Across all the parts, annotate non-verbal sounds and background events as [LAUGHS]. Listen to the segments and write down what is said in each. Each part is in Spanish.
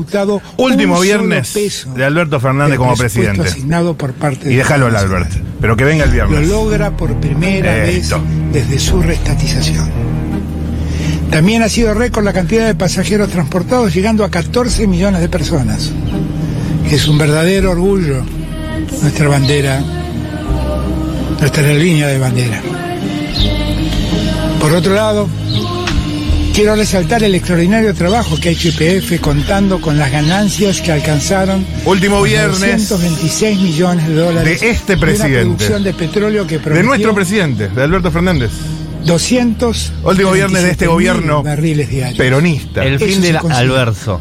ejecutado Último un solo viernes peso de Alberto Fernández como presidente. asignado por parte Y déjalo al Albert. Pero que venga el Lo viernes. logra por primera Esto. vez desde su restatización. También ha sido récord la cantidad de pasajeros transportados, llegando a 14 millones de personas. Es un verdadero orgullo nuestra bandera, nuestra línea de bandera. Por otro lado, quiero resaltar el extraordinario trabajo que ha hecho IPF contando con las ganancias que alcanzaron Último viernes 926 millones de dólares de este una presidente. producción de petróleo que De nuestro presidente, de Alberto Fernández. 200 Último viernes de este gobierno barriles diarios. Peronista. El fin del. Alverso.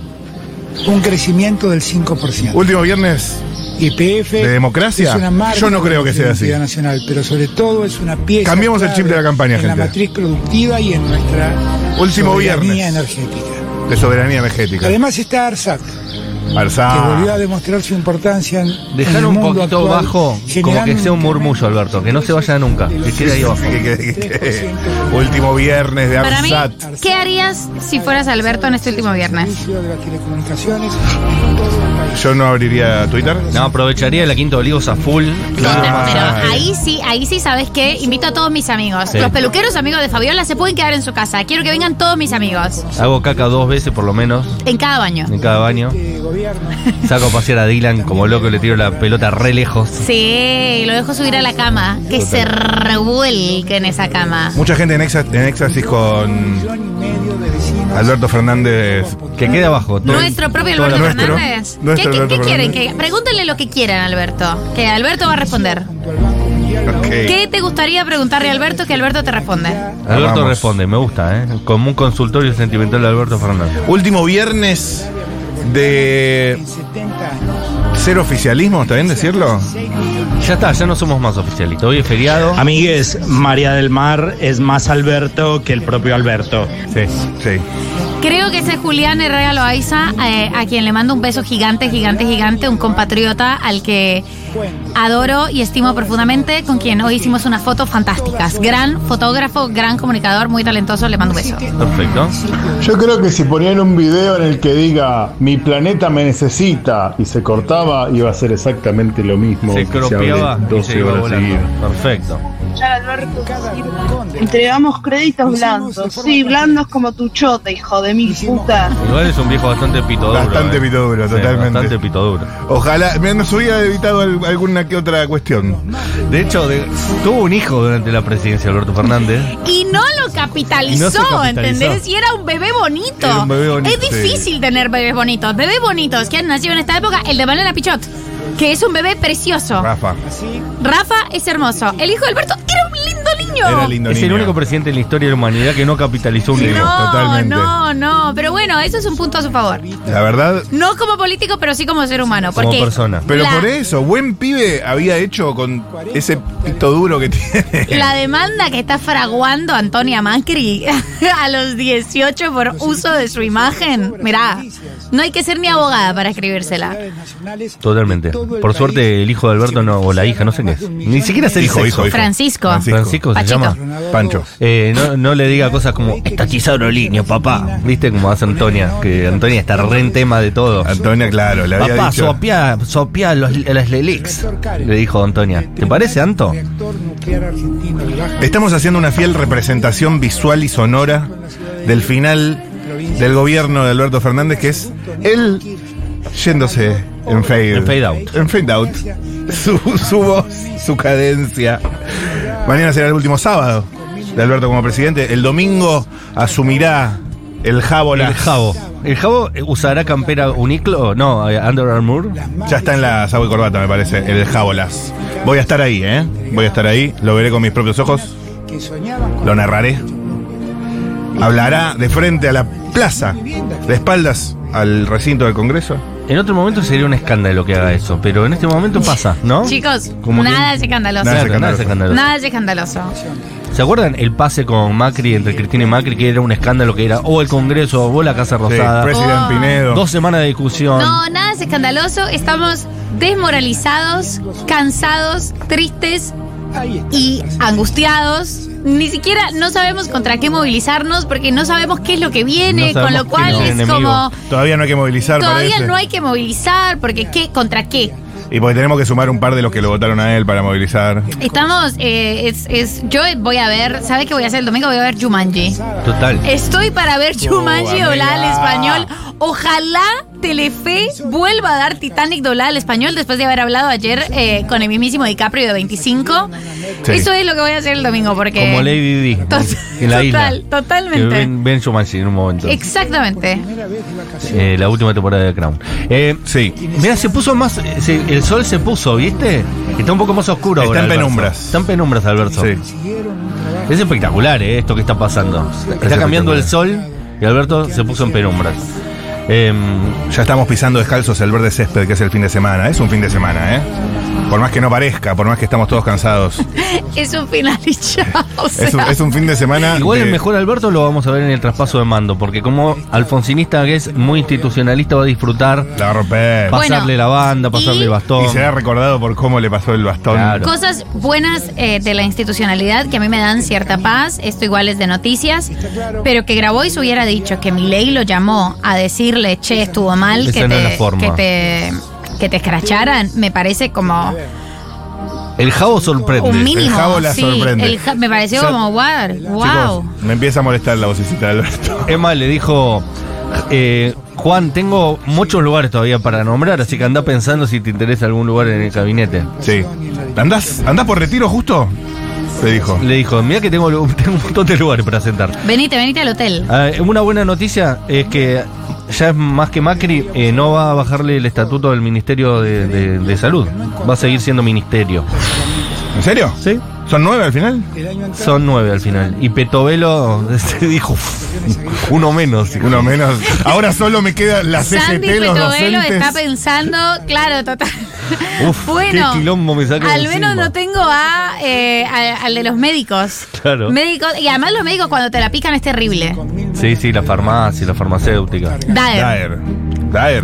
Un crecimiento del 5%. Último viernes YPF ¿De democracia? es una marca Yo no creo que sea así. nacional, pero sobre todo es una pieza Cambiemos el chip de la campaña, en gente. la matriz productiva y en nuestra Último soberanía viernes. energética. de soberanía energética. Además está ARSAT, que Arsá. volvió a demostrar su importancia en, en Dejar el un mundo poquito actual, bajo, como que sea un murmullo, Alberto, que no se vaya nunca, que quede ahí abajo. Que- que- que- que- Último viernes de Para mí, Arsat. ¿qué harías si fueras Alberto en este último viernes? servicio de las telecomunicaciones todo. Yo no abriría Twitter. No, aprovecharía la Quinta de Olivos a full. Claro. Pero, pero Ah, ahí sí, ahí sí, ¿sabes qué? Invito a todos mis amigos. Sí. Los peluqueros amigos de Fabiola se pueden quedar en su casa. Quiero que vengan todos mis amigos. Hago caca dos veces por lo menos En cada baño. en cada baño. Gobierno Saco a pasear a Dylan como loco y le tiro la pelota re lejos. Sí, lo dejo subir a la cama. Que se revuelque en esa cama. Mucha gente en, exa- en éxtasis con Alberto Fernández. Que quede abajo. todo- Nuestro propio Alberto Nuestro, Fernández. nuestro ¿Qué, qué- Alberto qué quieren? Que, pregúntenle lo que quieran, Alberto. Que Alberto va a responder. ¿Qué te gustaría preguntarle a Alberto que Alberto te responde? Alberto Vamos. responde, me gusta, ¿eh? Como un consultorio sentimental de Alberto Fernández. Último viernes de en 70 años. cero oficialismo, ¿está bien decirlo? Ya está, ya no somos más oficialitos. Hoy es feriado. Amigues, María del Mar es más Alberto que el propio Alberto. Sí. Sí. Creo que ese es Julián Herrera Loaiza, eh, a quien le mando un beso gigante, gigante, gigante, un compatriota al que adoro y estimo profundamente, con quien hoy hicimos unas fotos fantásticas. Gran fotógrafo, gran comunicador, muy talentoso, le mando un beso. Perfecto. Yo creo que si ponían un video en el que diga mi planeta me necesita y se cortaba, iba a ser exactamente lo mismo. Se cropeaba hable y se 12 iba horas seguidas. Perfecto. Entregamos créditos blandos. Sí, blandos como tu chota, hijo de mil puta. Igual es un viejo bastante pito duro. Bastante ¿eh? pito duro, Sí, totalmente. Bastante pito duro. Ojalá, me nos hubiera evitado al- alguna que otra cuestión. De hecho, de- tuvo un hijo durante la presidencia de Alberto Fernández. Y no lo capitalizó, Y no se capitalizó. ¿entendés? Y era un bebé bonito. Era un bebé bonito, es difícil tener bebés bonitos. Bebés bonitos que han nacido en esta época, el de Malena Pichot, que es un bebé precioso. Rafa. Rafa es hermoso. El hijo de Alberto era niño. Era lindo es el único presidente en la historia de la humanidad que no capitalizó un hijo. No, totalmente. no, no. Pero bueno, eso es un punto a su favor. La verdad. No como político, pero sí como ser humano. Como Porque persona. Pero la, por eso, buen pibe había hecho con ese pito duro que tiene. la demanda que está fraguando Antonia Macri [LAUGHS] a los 18 por uso de su imagen, mirá, no hay que ser ni abogada para escribírsela. Totalmente. Por suerte, el hijo de Alberto no, o la hija, no sé qué es. Ni siquiera es el Hijo, hijo, hijo. Francisco. Francisco. Francisco se llama. Pancho. Eh, no, no le diga cosas como está quizado niño, papá. ¿Viste cómo hace Antonia? Que Antonia está re en tema de todo. Antonia, claro, le había Papá, dicho. sopia, sopia los, las Lelix. Le dijo Antonia. ¿Te parece, Anto? Estamos haciendo una fiel representación visual y sonora del final del gobierno de Alberto Fernández, que es él yéndose en fade. En fade out. En fade out. [LAUGHS] Su, su voz, su cadencia. Mañana será el último sábado de Alberto como presidente. El domingo asumirá el Jábola. El Jabo. ¿El Jabo usará campera Uniclo? No, eh, Under Armour. Ya está en la Sabo y Corbata, me parece, el Jábolas. Voy a estar ahí, ¿eh? Voy a estar ahí, lo veré con mis propios ojos, lo narraré. Hablará de frente a la plaza, de espaldas al recinto del Congreso. En otro momento sería un escándalo que haga eso, pero en este momento pasa, ¿no? [LAUGHS] Chicos, Como que- nada es escandaloso. Nada Claro, nada es escandaloso. Nada es escandaloso. ¿Se acuerdan el pase con Macri entre Cristina y Macri que era un escándalo que era o el Congreso o la Casa Sí, Rosada? Presidente Oh. Pinedo. Dos semanas de discusión. No, nada es escandaloso. Estamos desmoralizados, cansados, tristes y angustiados. Ni siquiera no sabemos contra qué movilizarnos porque no sabemos qué es lo que viene, No con lo cual es enemigo. como Todavía no hay que movilizar, todavía parece. no hay que movilizar porque qué contra qué. Y porque tenemos que sumar un par de los que lo votaron a él para movilizar. Estamos, eh, es, es, yo voy a ver, ¿sabes qué voy a hacer el domingo? Voy a ver Jumanji. Total. Estoy para ver Jumanji amiga. doblada al español. Ojalá Telefe vuelva a dar Titanic doblada al español después de haber hablado ayer eh, con el mismísimo DiCaprio de 25. Sí. Eso es lo que voy a hacer el domingo porque... Como Lady Di en la [LAUGHS] total, isla. Totalmente. ven, ven en un momento. Exactamente. Eh, la última temporada de Crown. Eh, Sí. Mira, se puso más. eh, se- el sol se puso, ¿viste? Está un poco más oscuro Está ahora. en Alberto. penumbras. Está en penumbras, Alberto. Sí. Es espectacular, ¿eh? Esto que está pasando. Está cambiando el sol y Alberto se puso en penumbras. Em, Ya estamos pisando descalzos el verde césped, que es el fin de semana. Es un fin de semana, ¿eh? Por más que no parezca, por más que estamos todos cansados. [LAUGHS] Es un final y chao. [LAUGHS] o sea, Es un, es un fin de semana. igual de- el mejor Alberto lo vamos a ver en el traspaso de mando, porque como alfonsinista que es muy institucionalista va a disfrutar La romper. Bueno, pasarle la banda, pasarle y- el bastón. Y será recordado por cómo le pasó el bastón. Claro. Cosas buenas eh, de la institucionalidad que a mí me dan cierta paz, esto igual es de noticias, pero que Grabois hubiera dicho que Milei lo llamó a decirle, che, estuvo mal, Esa que no es la te, forma. que te que te escracharan, me parece como El jabo sorprende. un mínimo. el jabo la sí, sorprende. el ja- me pareció O sea, como, wow, wow. Chicos, me empieza a molestar la vocecita de Alberto. [LAUGHS] Emma le dijo, eh, Juan, tengo muchos lugares todavía para nombrar, así que anda pensando si te interesa algún lugar en el gabinete. Sí. ¿Andás, ¿Andás por retiro justo? Le dijo. Le dijo, mira que tengo, [LAUGHS] tengo un montón de lugares para sentar. Venite, venite al hotel. Ah, una buena noticia es que ya es más que Macri, eh, no va a bajarle el estatuto del Ministerio de, de- de Salud. Va a seguir siendo ministerio. ¿En serio? ¿Sí? ¿Son nueve al final? Son nueve al final. Y Petovelo se [LAUGHS] dijo uno menos. Uno menos. Ahora solo me queda la CGT, Sandy los Petovelo docentes. está pensando, claro, total. [LAUGHS] Uf, bueno, qué quilombo me saca al menos encima. no tengo a, eh, a- al de los médicos. Claro. Médicos, y además los médicos cuando te la pican es terrible. Sí, sí, la farmacia, la farmacéutica. Daer. Daer. Daer.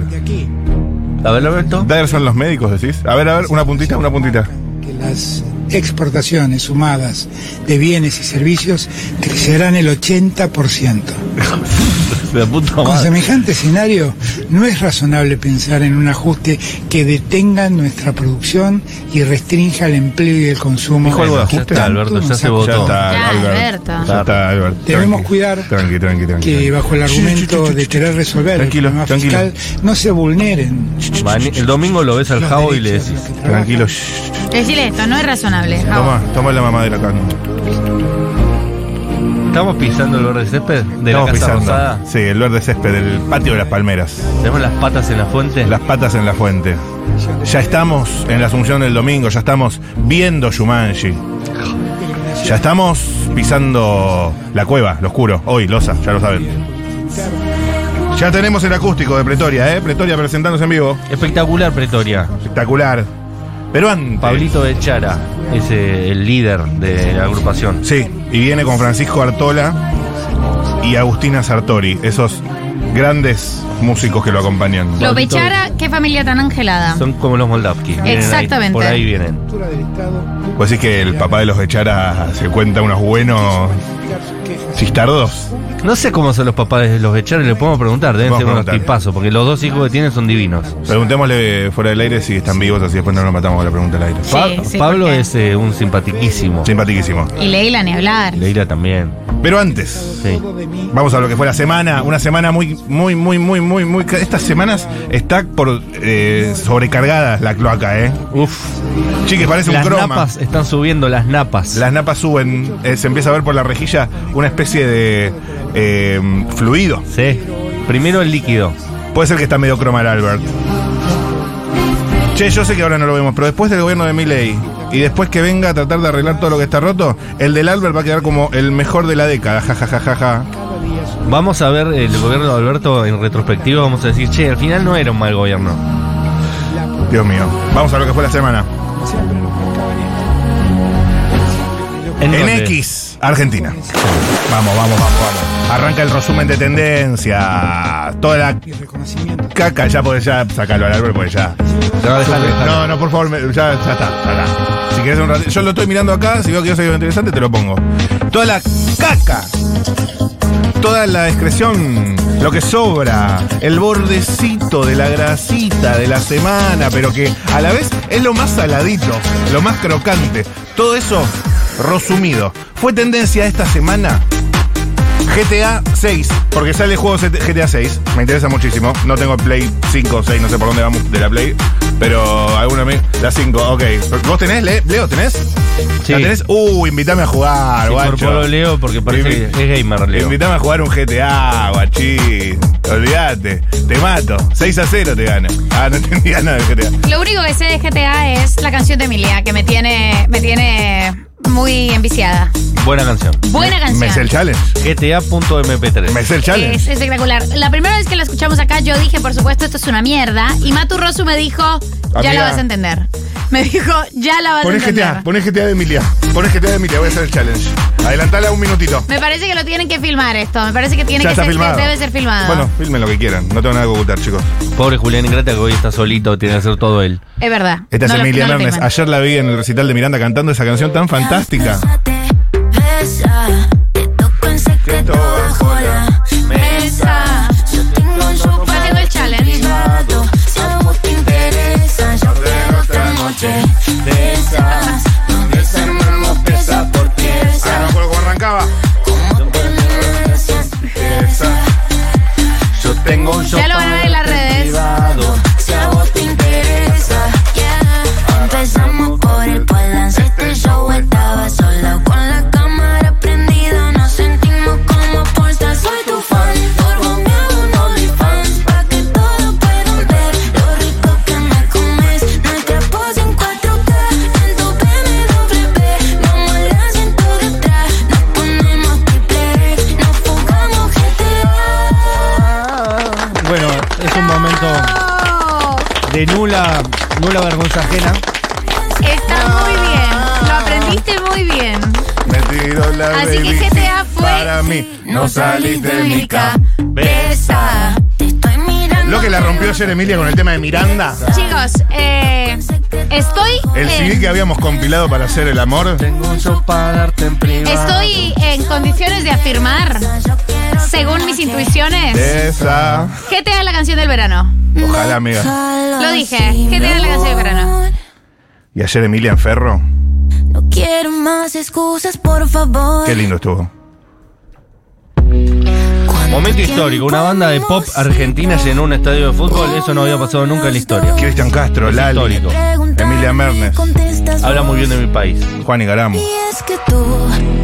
A ver, Alberto. Daer son los médicos, decís. A ver, a ver, una puntita, una puntita. que las exportaciones sumadas de bienes y servicios crecerán el 80%. [LAUGHS] La puta Con semejante escenario, no es razonable pensar en un ajuste que detenga nuestra producción y restrinja el empleo y el consumo. Dijo algo de ajuste. Ya está, Alberto, ya se votó. Ya está, Ya, Albert. Alberto. Ya está, Albert. Debemos cuidar Tranqui, tranqui, tranqui. que bajo el argumento de querer resolver Tranquilo, el problema tranquilo. fiscal no se vulneren El domingo lo ves al jabo y le decís. Tranquilo. Decirle esto, no es razonable. Javo. Toma, toma la mamadera acá. ¿Estamos pisando el verde césped de Estamos la Casa pisando. Rosada? Sí, el verde césped del patio de las palmeras. ¿Tenemos las patas en la fuente? Las patas en la fuente. Ya estamos en la Asunción del domingo, ya estamos viendo Shumanji. Ya estamos pisando la cueva, lo oscuro. Hoy, Loza, ya lo saben. Ya tenemos el acústico de Pretoria, ¿eh? Pretoria presentándose en vivo. Espectacular, Pretoria. Espectacular. Pero antes. Pablito de Chara es eh, el líder de la agrupación. Sí, y viene con Francisco Artola y Agustina Sartori, esos grandes músicos que lo acompañan. Qué familia tan angelada. Son como los Moldavski. Ahí, Exactamente. por ahí vienen. Pues sí que el papá de los Bechara se cuenta unos buenos chistardos. No sé cómo son los papás de los Bechara, le podemos preguntar, deben ser a unos tipazos, porque los dos hijos que tienen son divinos. Preguntémosle fuera del aire si están vivos, así después no nos matamos con la pregunta al aire. Sí, Pa- sí, Pablo porque- es eh, un simpatiquísimo. Simpatiquísimo. Y Leila ni hablar. Leila también. Pero antes, Sí. vamos a lo que fue la semana. Una semana muy, muy, muy, muy, muy, muy. Estas semanas está por eh, sobrecargada la cloaca, ¿eh? Uf. Chiques, parece un Las croma. napas están subiendo, las napas. Las napas suben, eh, se empieza a ver por la rejilla una especie de eh, fluido. Sí. Primero el líquido. Puede ser que está medio croma el Albert. Che, yo sé que ahora no lo vemos, pero después del gobierno de Milley y después que venga a tratar de arreglar todo lo que está roto, el del Albert va a quedar como el mejor de la década. Ja, ja, ja, ja, ja. Vamos a ver el gobierno de Alberto en retrospectiva, vamos a decir, che, al final no era un mal gobierno. Dios mío. Vamos a lo que fue la semana. ¿En? X, Argentina. Vamos, vamos, vamos, vamos. Arranca el resumen de tendencia. Toda la caca, ya podés ya sacarlo al árbol, porque ya. No. No, no, por favor, me- ya, ya está, ya está. Si querés un ratito, yo lo estoy mirando acá, si veo que yo soy interesante, te lo pongo. Toda la caca, toda la excreción, lo que sobra, el bordecito de la grasita de la semana, pero que a la vez es lo más saladito, lo más crocante. Todo eso resumido. Fue tendencia esta semana GTA 6, porque sale el juego GTA 6, me interesa muchísimo. No tengo Play 5 o 6, no sé por dónde vamos de la Play, pero alguna me. La 5, ok. ¿Vos tenés, Le- Leo? ¿Tenés? Sí. ¿La tenés? Uh, invítame a jugar, Se guacho. Leo porque parece que es gamer, Leo. Invítame a jugar un GTA, guachín. Olvídate, te mato. 6 a 0 te gano. Ah, no [LAUGHS] entendía nada del GTA. Lo único que sé de GTA es la canción de Emilia, que me tiene, me tiene muy enviciada. Buena canción. Buena canción. Me sé el challenge. GTA.mp3. Me sé el challenge. Es espectacular. La primera vez que la escuchamos acá, yo dije, por supuesto, esto es una mierda. Y Matu Rosu me dijo, ya Amiga. la vas a entender. Me dijo, ya la vas Poné a entender. GTA, poné GTA de Emilia. Poné GTA de Emilia, voy a hacer el challenge. Adelantala un minutito. Me parece que lo tienen que filmar esto. Me parece que tiene Ya que está ser, filmado. debe ser filmado. Bueno, filmen lo que quieran. No tengo nada que ocultar, chicos. Pobre Julián Ingrata que hoy está solito, tiene que hacer todo él. es verdad. Esta No es lo- Emilia no lo Mernes. filman. Ayer la vi en el recital de Miranda cantando esa canción tan fantástica. Besa, te toco en secreto bajo la power. No saliste de mi cabeza. Te estoy mirando. Lo que la rompió ayer Emilia con el tema de Miranda. Chicos, eh, estoy. El en- CD que habíamos compilado para hacer el amor. Tengo un show para darte en privado. Estoy en condiciones de afirmar, según mis intuiciones, Esa. GTA es la canción del verano. Ojalá, amiga. Lo dije, GTA es la canción del verano. Y ayer Emilia en Ferro. No quiero más excusas, por favor. Qué lindo estuvo. Momento histórico, una banda de pop argentina llenó un estadio de fútbol, eso no había pasado nunca en la historia. Cristian Castro, Es Lali, histórico. Emilia Mernes, Habla muy bien de mi país. Juan y Garamo. Y es que tú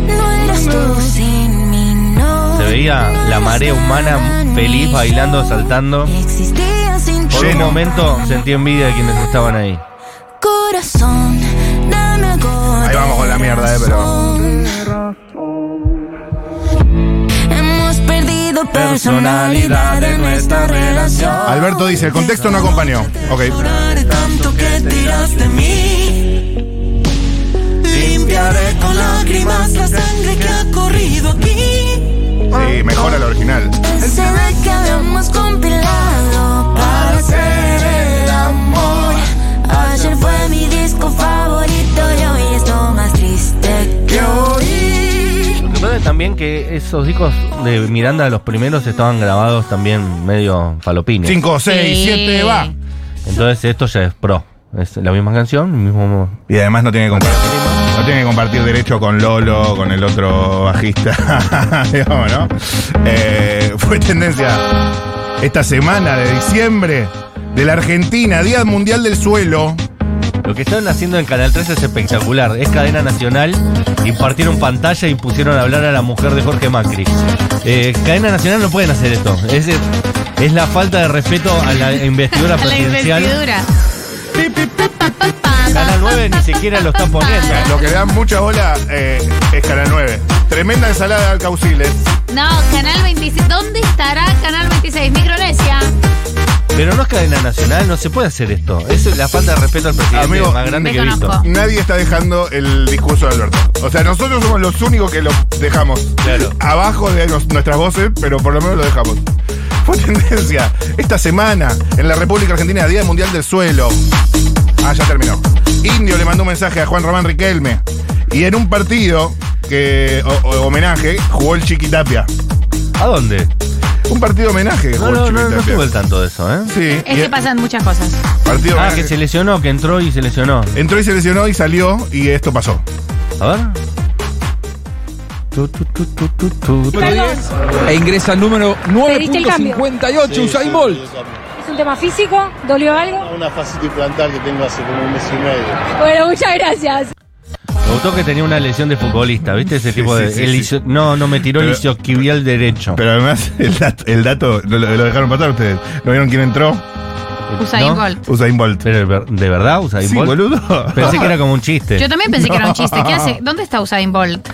no eres tú sin mí, no. Se veía la marea humana feliz, bailando, saltando. Existía sin Por un Lleno. momento sentí envidia de quienes estaban ahí. corazón. Dame algo Ahí vamos con la mierda, eh, pero. Personalidad en nuestra relación. Alberto dice, el contexto no acompañó. Ok. Tanto que tiras de mí. Limpiaré con lágrimas la sangre que ha corrido aquí. Sí, mejora el original. El CD que habíamos compilado para hacer el amor. Ayer fue mi disco favorito y hoy es lo más también que esos discos de Miranda, los primeros, estaban grabados también medio falopines. 5, 6, Sí. 7, va. Entonces esto ya es pro. Es la misma canción, el mismo... Y además no tiene que compartir. No tiene que compartir derecho con Lolo, con el otro bajista. [LAUGHS] Digamos, ¿no? Eh, fue tendencia esta semana de diciembre de la Argentina, Día Mundial del Suelo. Lo que están haciendo en Canal 3 es espectacular. Es cadena nacional. Impartieron pantalla y pusieron a hablar a la mujer de Jorge Macri. Eh, cadena nacional no pueden hacer esto. Es, es la falta de respeto a la investidura [LAUGHS] A la presidencial. investidura. Canal 9 ni siquiera lo está poniendo. Lo que le dan mucha bola eh, es Canal 9. Tremenda ensalada de alcauciles. No, Canal 26. ¿Dónde estará Canal 26? Micronesia. Pero no es cadena nacional, no se puede hacer esto. Es la falta de respeto al presidente Amigo, más grande que he visto. Nadie está dejando el discurso de Alberto. O sea, nosotros somos los únicos que lo dejamos Claro. abajo de nos- nuestras voces, pero por lo menos lo dejamos. [LAUGHS] Fue tendencia esta semana en la República Argentina, Día Mundial del Suelo. Ah, ya terminó. Indio le mandó un mensaje a Juan Román Riquelme. Y en un partido que o- o- homenaje jugó el Chiquitapia. ¿A dónde? Un partido homenaje No, no, no, no estuve al tanto de eso, ¿eh? Sí. Es que pasan muchas cosas. Partido Ah, homenaje. que se lesionó, que entró y se lesionó. Entró y se lesionó y salió y esto pasó. A ver. Tu, tu, tu, tu, tu, tu. E ingresa el número ¿Pediste el cambio? 9.58, Usain Bolt. ¿Es un tema físico? ¿Dolió algo? Una fascitis plantar que tengo hace como un mes y medio. Bueno, muchas gracias. Me gustó que tenía una lesión de futbolista, ¿viste? Ese Sí, tipo sí, de. sí, el sí. isio- no, no me tiró el Pero- isquiotibial derecho. Pero además, [LAUGHS] el dato, el dato lo, lo dejaron pasar ustedes. ¿No vieron quién entró? Usain ¿No? Bolt. Usain Bolt. Pero de verdad, Usain Sí, Bolt? boludo. Pensé que era [LAUGHS] como un chiste. Yo también pensé que era un chiste. ¿Qué hace? ¿Dónde está Usain Bolt?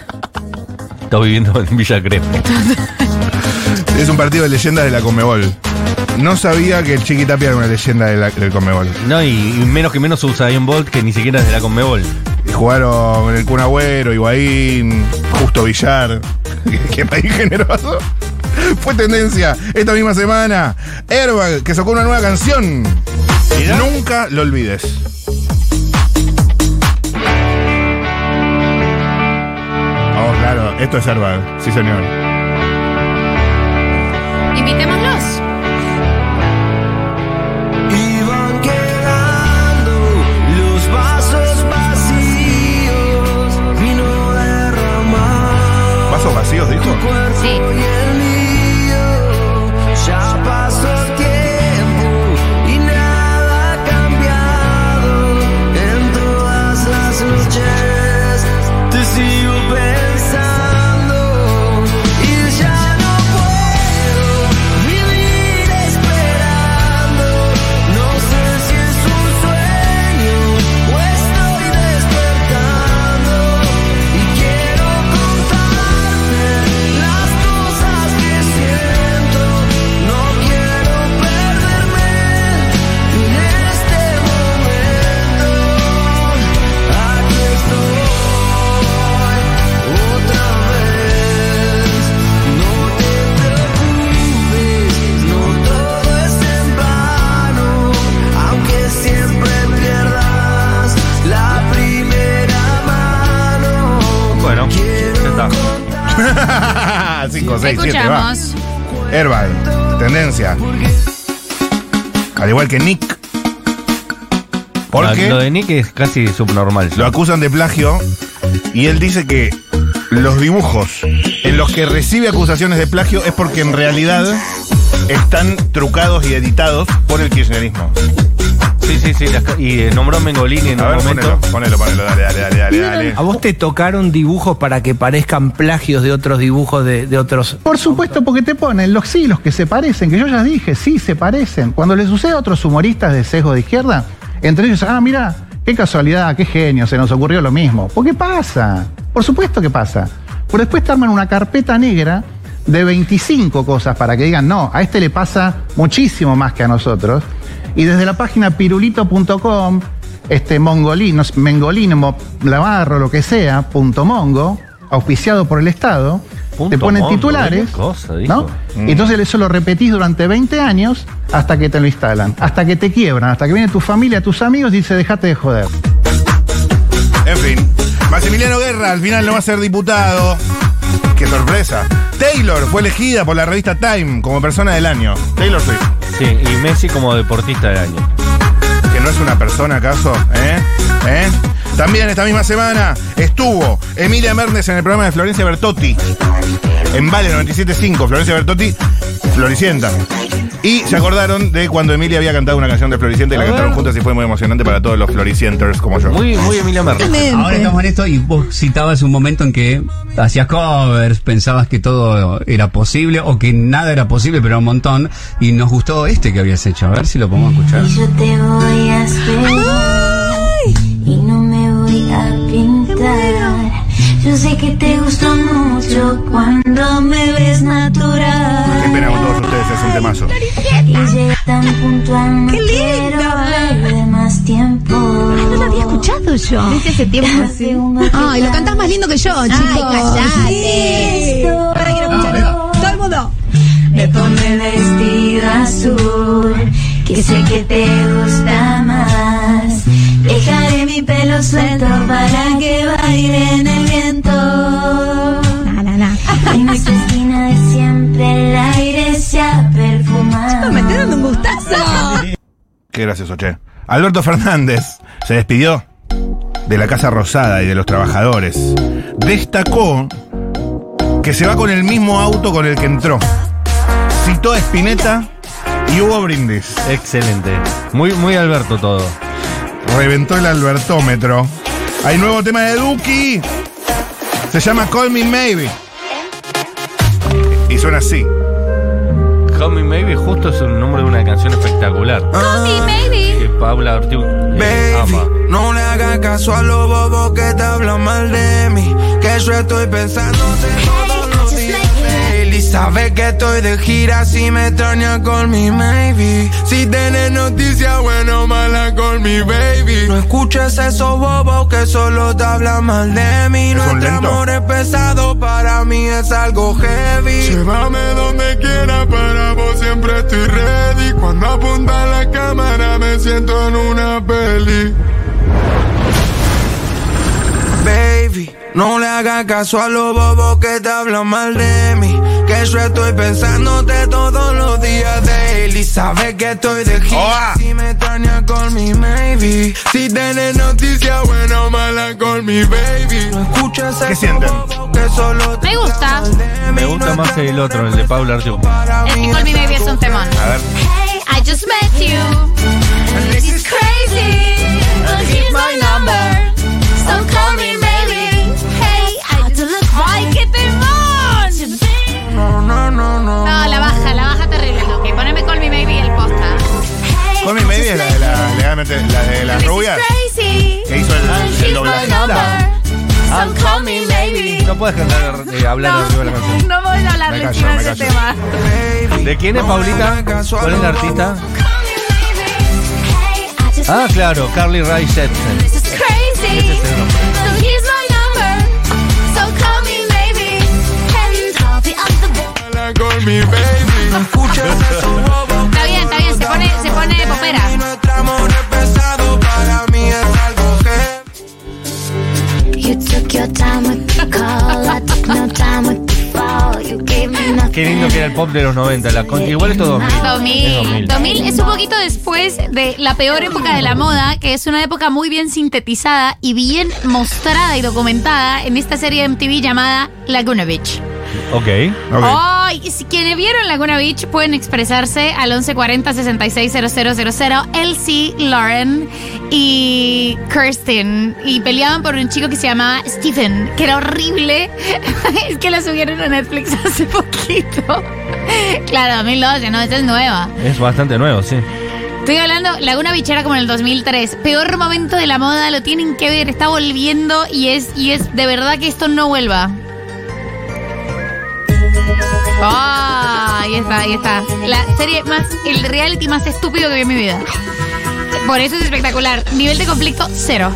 Está viviendo en Villa Crespo. [LAUGHS] Es un partido de leyendas de la Conmebol. No sabía que el Chiquitapia era una leyenda de la- del Conmebol. No, y, y menos que menos Usain Bolt, que ni siquiera es de la Conmebol. Y jugaron con el Kun Agüero, Higuaín, Justo Villar. [LAUGHS] Qué país generoso. [LAUGHS] Fue tendencia esta misma semana. Airbag, que sacó una nueva canción. Nunca lo olvides. Oh, claro, esto es Airbag. Sí, señor. Invitémoslos. 5, 6, 7, va. Escuchamos. Airbag, tendencia. Al igual que Nick. Porque Lo de Nick es casi subnormal. lo acusan de plagio y él dice que los dibujos en los que recibe acusaciones de plagio es porque en realidad están trucados y editados por el kirchnerismo. Sí, sí, sí. las y eh, nombró a Mengolini en A un ver, momento. ponelo, ponelo, ponelo, dale, dale, dale, dale, dale. ¿A vos te tocaron dibujos para que parezcan plagios de otros dibujos de, de otros? Por supuesto, porque te ponen los sí, los que se parecen, que yo ya dije, sí, se parecen. Cuando le sucede a otros humoristas de sesgo de izquierda, entre ellos, ah, mira, qué casualidad, qué genio, se nos ocurrió lo mismo. ¿Por qué pasa? Por supuesto que pasa. Por después te arman una carpeta negra de 25 cosas para que digan, no, a este le pasa muchísimo más que a nosotros. Y desde la página pirulito.com, este mongolino, mengolino, lavarro, lo que sea, punto mongo, auspiciado por el Estado, Punto te ponen mongo, titulares, cosa. ¿no? Mm. Y entonces eso lo repetís durante 20 años hasta que te lo instalan, hasta que te quiebran, hasta que viene tu familia, tus amigos y dice, dejate de joder. En fin, Maximiliano Guerra al final no va a ser diputado. Qué sorpresa. Taylor fue elegida por la revista Time como persona del año. Taylor Swift. Sí, y Messi como deportista del año. Que no es una persona acaso, ¿eh? ¿Eh? También esta misma semana estuvo Emilia Mernes en el programa de Florencia Bertotti. En Vale 97.5, Florencia Bertotti, Floricienta. Y se acordaron de cuando Emilia había cantado una canción de Floricienta y la cantaron juntas y fue muy emocionante para todos los Floricienters como yo. Muy, muy Emilia Mernes. Ahora estamos en esto y vos citabas un momento en que hacías covers, pensabas que todo era posible o que nada era posible, pero era un montón. Y nos gustó este que habías hecho. A ver si lo podemos escuchar. Y yo te voy a esperar temazo. ¡Qué lindo! más tiempo. No lo había escuchado yo. Desde hace tiempo así. Ay, lo cantás más lindo que yo, chicos. callate. Ahora quiero escucharlo. Todo el mundo. Me pone vestido azul, que sé que te gusta más. Dejaré mi pelo suelto para que baile en el viento. Na, na, na. En nuestra esquina de siempre el aire se ha perfumado. Me estoy dando un gustazo. Qué gracioso, che. Alberto Fernández se despidió de la Casa Rosada y de los trabajadores. Destacó que se va con el mismo auto con el que entró. Citó a Spinetta y hubo brindis. Excelente. Muy, muy Alberto todo. Reventó el albertómetro. Hay nuevo tema de Duki. Se llama Call Me Maybe. Y suena así. Call Me Maybe justo es el nombre de una canción espectacular. Call me maybe. Que Paula Ortiz eh, ama. No le hagas caso a los bobos que te hablan mal de mí. Que yo estoy los días. Sabes que estoy de gira si me extraña con mi maybe. Si tienes noticias buena o mala con mi baby. No escuches esos bobos que solo te hablan mal de mí. Nuestro amor es pesado, para mí es algo heavy. Llévame donde quiera, para vos siempre estoy ready. Cuando apunta la cámara me siento en una peli. Baby, no le hagas caso a los bobos que te hablan mal de mí. Que yo estoy pensándote todos los días daily. Sabes que estoy de gira. Si me extraña con mi maybe. Si tienes noticias buena o mala con mi baby. No escuches ¿Qué sienten? que solo te Me gusta. Me gusta más el otro, el de Paula Ortiz. Es que Call Me Maybe es un temón. A ver. Hey, I just met you. This is crazy. Here's my number. No, no, no, no. No, la baja, la baja terrible. Ok, poneme Call Me Maybe el posta. Call Me Maybe es la de la, legalmente, la de las rubias. Que hizo el, el doblaje. So call me maybe. No puedes cantar, eh, hablar arriba de la canción. No vamos a hablar Me de callo, ese tema. ¿De quién es Paulita? ¿Cuál es la artista? Hey, I just Ah, claro, Carly Rae Jepsen. Mi baby. No escuches esos bobos Está bien, está bien, se pone, se pone popera. Y nuestro amor es pesado, para mí es algo heavy. You took your time with the call. I took no time with the fall. You gave me nothing. Qué lindo que era el pop de los 90. La con- Igual es todo 2000. Es 2000. 2000 es un poquito después de la peor época de la moda, que es una época muy bien sintetizada y bien mostrada y documentada en esta serie de MTV llamada Laguna Beach. Ok. Ok. Y si quienes vieron Laguna Beach pueden expresarse al 1140 660000 Elsie, Lauren y Kirsten. Y peleaban por un chico que se llamaba Stephen, que era horrible. [LAUGHS] es que lo subieron a Netflix [LAUGHS] hace poquito. claro, 2012, no, esta es nueva. Es bastante nuevo, sí. Estoy hablando, Laguna Beach era como en el 2003. Peor momento de la moda, lo tienen que ver, está volviendo y es, y es de verdad que esto no vuelva. Ah, ahí está, ahí está. La serie más, el reality más estúpido que vi en mi vida. Por eso es espectacular. Nivel de conflicto, cero.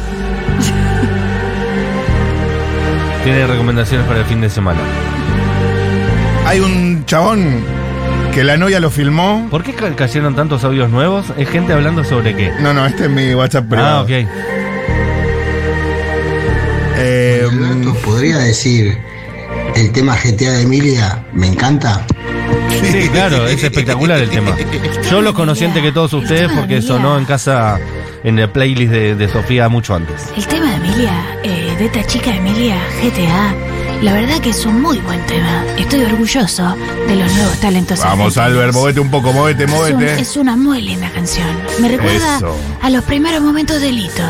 Tiene recomendaciones para el fin de semana. Hay un chabón que la novia lo filmó. ¿Por qué ca- cayeron tantos audios nuevos? ¿Es gente hablando sobre qué? No, no, este es mi WhatsApp privado. Ah, ok. Eh, Alberto, ¿podría decir el tema GTA de Emilia? Me encanta. Sí, claro, es espectacular el tema. Yo lo conocí antes que todos ustedes porque sonó en casa en el playlist de, de Sofía mucho antes. El tema de Emilia, eh, de esta chica Emilia GTA, la verdad que es un muy buen tema. Estoy orgulloso de los nuevos talentos. vamos. Albert, movete un poco, un- movete. es una muy linda canción. Me recuerda Eso. a los primeros momentos de Lito.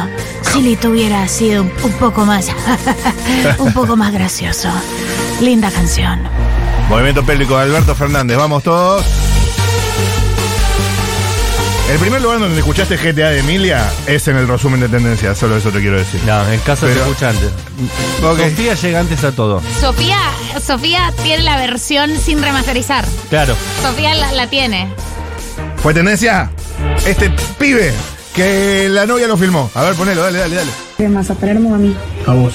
Si Lito hubiera sido un, un poco más. [LAUGHS] un poco más gracioso. Linda canción. Movimiento pélvico de Alberto Fernández, vamos todos. El primer lugar donde escuchaste GTA de Emilia es en el resumen de tendencias, solo eso te quiero decir. No, en casa se Pero- escucha antes. Ok. Sofía llega antes a todo. Sofía, Sofía tiene la versión sin remasterizar. Claro. Sofía la, la tiene. Fue tendencia este pibe que la novia lo filmó. A ver, ponelo, dale, dale, dale. ¿Quién más? ¿A Palermo a mí? A vos.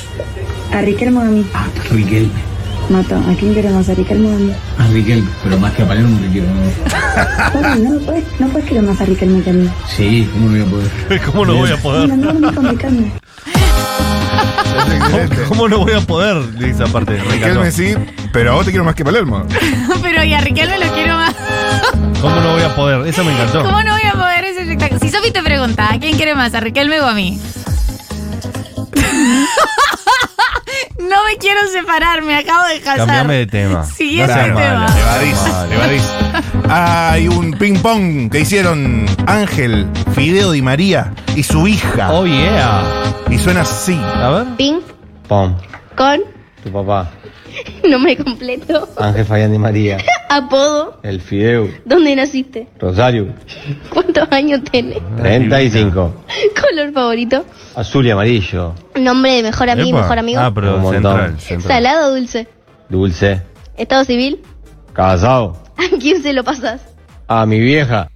¿A Riquelmo o a mí? Riquelme. Mato, ¿a quién querés más? ¿A Riquelmo o a mí? A Riquelme, pero más que a Palermo te quiero. No, no puedes, no puedes querer más a Riquelme que a mí. Sí, ¿cómo no voy a poder? [LAUGHS] ¿Cómo no voy a poder? No, no, no me complicando. ¿Cómo, cómo no voy a poder? Dice aparte. Riquelme sí, pero a vos te quiero más que Palermo. [LAUGHS] Pero y a Riquelme lo quiero más. ¿Cómo no voy a poder? Eso me encantó. ¿Cómo no voy a poder ese espectáculo? Si Sofi te pregunta, ¿a quién quiere más? ¿A Riquelme o a mí? No me quiero separar, me acabo de casar. Cambiame de tema. Siguiente No tema. mala. Evadís, Mala. evadís. Hay un ping pong que hicieron Ángel, Fideo Di María y su hija. Oh yeah. Y suena así. A ver. Ping Pom. con Tu papá. [LAUGHS] nombre completo, Ángel Fayán Di María. [LAUGHS] apodo, El Fideo. dónde naciste, Rosario. [LAUGHS] cuántos años tenés, 35. color favorito, Azul y amarillo. nombre de mejor amigo Epa. mejor amigo, Ah, pero central, central. salado o dulce, Dulce. estado civil, Casado. ¿a quién se lo pasas? A mi vieja.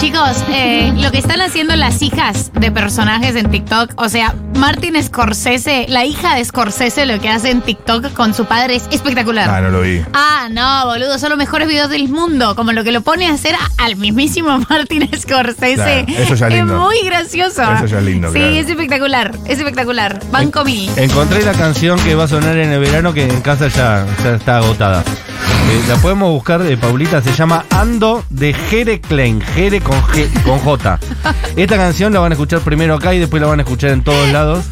Chicos, eh, lo que están haciendo las hijas de personajes en TikTok, o sea, Martin Scorsese, la hija de Scorsese, lo que hace en TikTok con su padre es espectacular. Ah, no lo vi. Ah, no, boludo, son los mejores videos del mundo. Como lo que lo pone a hacer al mismísimo [LAUGHS] Martin Scorsese. Claro, eso ya es lindo. muy gracioso. Eso ya es lindo, Sí, claro. es espectacular, es espectacular. Banco mil. Encontré la canción que va a sonar en el verano que en casa ya, ya está agotada. Eh, la podemos buscar, eh, Paulita, se llama Ando de Jere Klein, Jere con, G, con J. Esta canción la van a escuchar primero acá y después la van a escuchar en todos lados.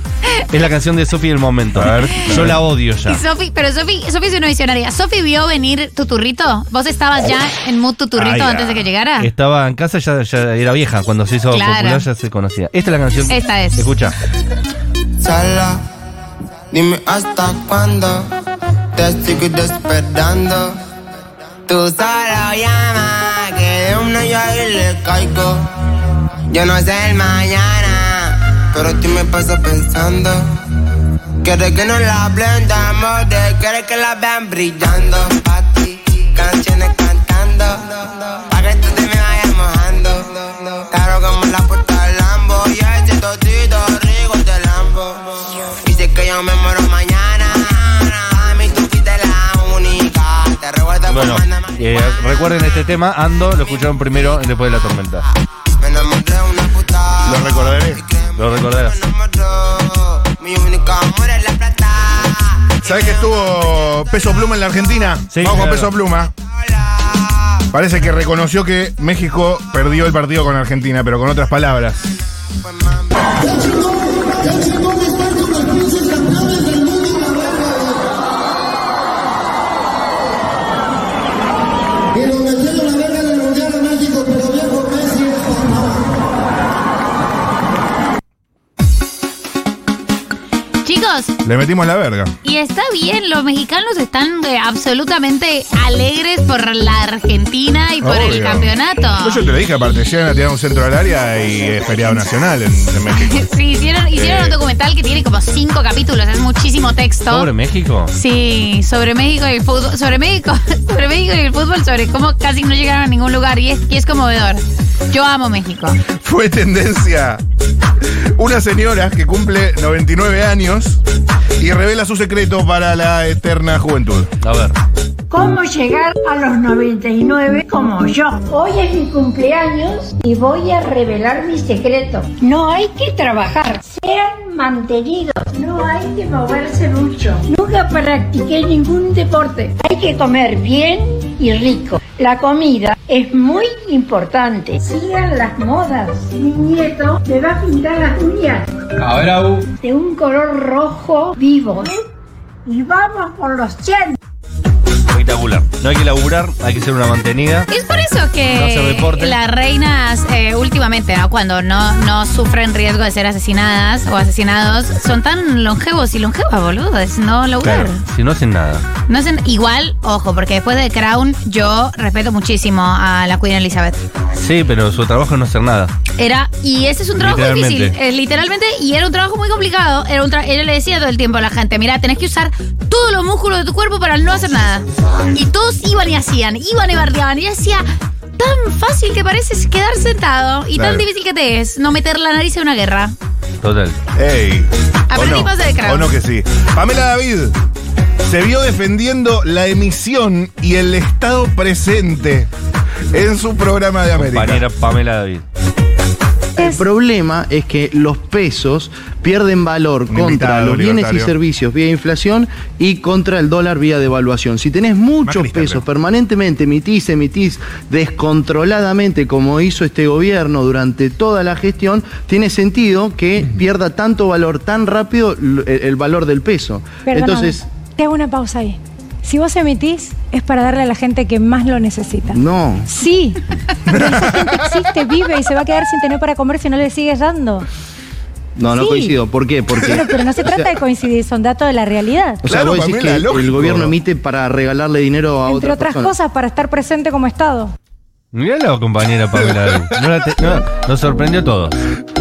Es la canción de Sofi del momento. A ver, Yo la odio ya. Y Sofi, pero Sofi, Sofi es una visionaria. Sofi vio venir tu turrito. ¿Vos estabas ya en mood tu turrito ya. antes de que llegara? Estaba en casa, ya, ya era vieja. Cuando se hizo Claro. popular ya se conocía. Esta es la canción. Esta es. Escucha. Sala, dime hasta cuándo te sigo esperando. Tú solo llama, de una yo ahí le caigo. Yo no sé el mañana, pero tú me pasas pensando. Quieres que no la blendamos, de quieres que la vean brillando. Pa' ti, canciones cantando, eh, recuerden este tema, Ando, lo escucharon primero después de la tormenta. me enamoré de una puta. Lo recordaré. Lo recordarás. ¿Sabes que estuvo Peso Pluma en la Argentina? Sí, Vamos con. Peso Pluma. Parece que reconoció que México perdió el partido con Argentina, pero con otras palabras. Le metimos la verga. y está bien, los mexicanos están eh, absolutamente alegres por la Argentina y por el campeonato. Pues yo te lo dije, aparte, llegan a tirar un centro al área y es feriado nacional en, en México. [LAUGHS] Sí, hicieron, hicieron Eh. un documental que tiene como cinco capítulos, es muchísimo texto. ¿Sobre México? Sí, sobre México y el fútbol, sobre México, [LAUGHS] sobre México y el fútbol, sobre cómo casi no llegaron a ningún lugar y es, y es conmovedor. Yo amo México. Fue tendencia una señora que cumple 99 años y revela su secreto para la eterna juventud. A ver. ¿Cómo llegar a los 99 como yo? Hoy es mi cumpleaños y voy a revelar mi secreto. No hay que trabajar, sean mantenidos, no hay que moverse mucho. Nunca practiqué ningún deporte. Hay que comer bien y rico. La comida es muy importante. Sigan las modas. Mi nieto me va a pintar las uñas A ver, Abu. de un color rojo vivo. Y vamos por los 100. Espectacular. No hay que laburar, hay que ser una mantenida. Es por eso que las reinas eh, últimamente, ¿no? cuando no, no sufren riesgo de ser asesinadas o asesinados, son tan longevos y longevas, boludo. Es no laburar. Claro, si no hacen nada. No hacen, igual, ojo, porque después de Crown yo respeto muchísimo a la Queen Elizabeth. Sí, pero su trabajo es no hacer nada. Era, y ese es un trabajo difícil, eh, literalmente, y era un trabajo muy complicado. Era un ella le decía todo el tiempo a la gente, mira, tenés que usar todos los músculos de tu cuerpo para no hacer nada. Y todos iban y hacían, iban y bardeaban, y ella decía, tan fácil que parece quedar sentado, y Claro. tan difícil que te es no meter la nariz en una guerra. Total. Ey. Aprendimos ¿O no? de Crown. ¿O no que sí? Pamela David se vio defendiendo la emisión y el estado presente en su programa de América. Compañera Pamela David. El problema es que los pesos pierden valor Un contra los bienes y servicios vía inflación y contra el dólar vía devaluación. Si tenés muchos Macrista, pesos creo. permanentemente emitís, emitís descontroladamente como hizo este gobierno durante toda la gestión, tiene sentido que pierda tanto valor tan rápido el, el valor del peso. Perdóname, Entonces, te hago una pausa ahí. Si vos emitís, es para darle a la gente que más lo necesita. no. Sí, pero esa gente existe, vive y se va a quedar sin tener para comer si no le sigues dando. No, no Sí. coincido. ¿Por qué? Porque Pero, pero no se [LAUGHS] o sea, trata de coincidir, son datos de la realidad. O sea, Claro, vos decís que lógico. el gobierno emite para regalarle dinero a Entre otras otras personas. cosas, para estar presente como Estado. Mirá compañera Pamela. No la te- no, nos sorprendió todo.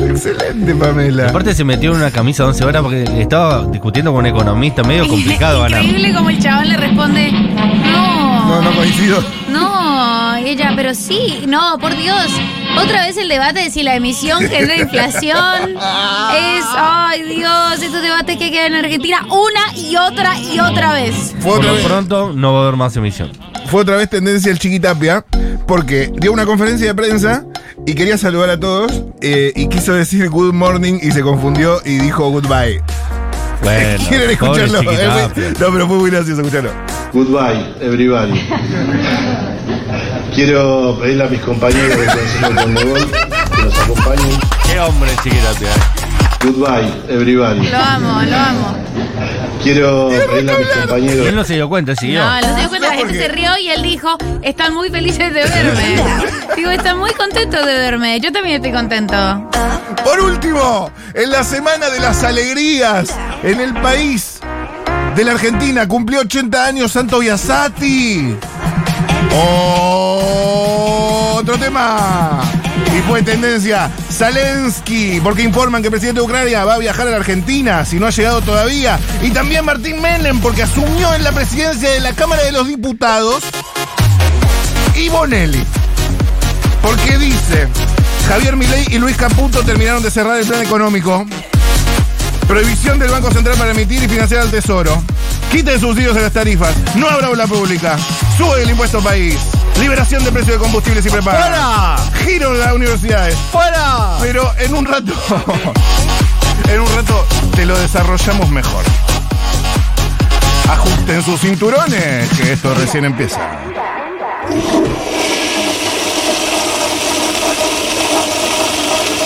Excelente, Pamela. Aparte se metió en una camisa de 11 horas porque estaba discutiendo con un economista medio complicado ganar. Increíble como el chabón le responde, no. No, no coincido. No, ella, pero sí, no, por Dios. Otra vez el debate de si la emisión genera inflación [LAUGHS] es, ay Dios, estos debates que quedan en Argentina una y otra y otra vez. Fue Por otra, lo vez, pronto no va a haber más emisión. fue otra vez tendencia el Chiquitapia porque dio una conferencia de prensa y quería saludar a todos eh, y quiso decir good morning y se confundió y dijo goodbye. Bueno, [LAUGHS] ¿Quieren pobre escucharlo? No, pero fue muy gracioso escucharlo. Goodbye, everybody. Quiero pedirle a mis compañeros del Consejo de Conmebol que nos acompañen. Qué hombre Chiquitapia. Goodbye, everybody. Lo amo, lo amo. Quiero pedirle a mis compañeros. él no se dio cuenta, siguió. No, no se dio cuenta, la gente se rió y él dijo, están muy felices de verme. Digo, están muy contentos de verme. Yo también estoy contento. Por último, en la semana de las alegrías en el país de la Argentina cumplió 80 años Santo Biasati. Otro tema. Y fue tendencia Zelensky, porque informan que el presidente de Ucrania va a viajar a la Argentina, si no ha llegado todavía. Y también Martín Menem, porque asumió en la presidencia de la Cámara de los Diputados. Y Bonelli, porque dice, Javier Milei y Luis Caputo terminaron de cerrar el plan económico. Prohibición del Banco Central para emitir y financiar al Tesoro. Quiten subsidios a las tarifas. No habrá obra pública. Sube el impuesto país. Liberación de precios de combustibles y prepaga. Giro en las universidades. ¡Fuera! Pero en un rato. [LAUGHS] en un rato te lo desarrollamos mejor. Ajusten sus cinturones, que esto recién empieza.